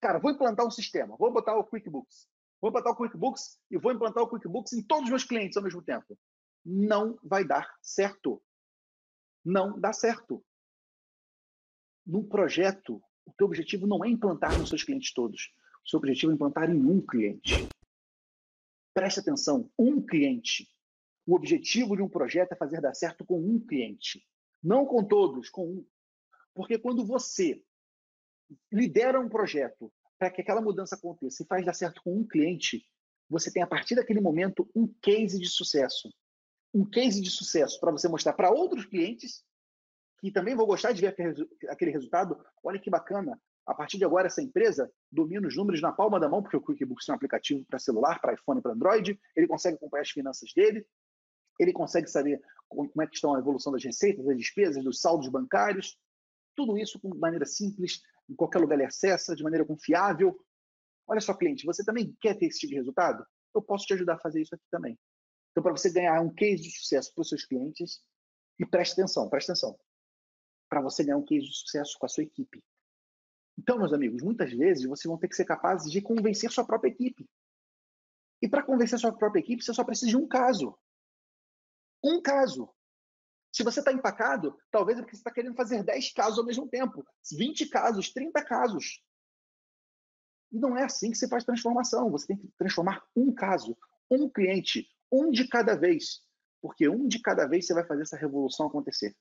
cara, vou implantar um sistema, vou botar o QuickBooks. Vou implantar o QuickBooks e vou implantar o QuickBooks em todos os meus clientes ao mesmo tempo. Não vai dar certo. Não dá certo. Num projeto, o teu objetivo não é implantar nos seus clientes todos. O seu objetivo é implantar em um cliente. Preste atenção, um cliente. O objetivo de um projeto é fazer dar certo com um cliente. Não com todos, com um. Porque quando você lidera um projeto para que aquela mudança aconteça e faz dar certo com um cliente, você tem a partir daquele momento um case de sucesso. Um case de sucesso para você mostrar para outros clientes que também vão gostar de ver aquele resultado. Olha que bacana. A partir de agora, essa empresa domina os números na palma da mão, porque o QuickBooks é um aplicativo para celular, para iPhone para Android. Ele consegue acompanhar as finanças dele. Ele consegue saber como é que estão a evolução das receitas, das despesas, dos saldos bancários. Tudo isso de maneira simples, em qualquer lugar ele acessa, de maneira confiável. Olha só, cliente, você também quer ter esse tipo de resultado? Eu posso te ajudar a fazer isso aqui também. Então, para você ganhar um case de sucesso para os seus clientes, e preste atenção, preste atenção, para você ganhar um case de sucesso com a sua equipe. Então, meus amigos, muitas vezes vocês vão ter que ser capazes de convencer sua própria equipe. E para convencer sua própria equipe, você só precisa de um caso. Um caso. Se você está empacado, talvez é porque você está querendo fazer 10 casos ao mesmo tempo, 20 casos, 30 casos. E não é assim que você faz transformação. Você tem que transformar um caso, um cliente, um de cada vez. Porque um de cada vez você vai fazer essa revolução acontecer.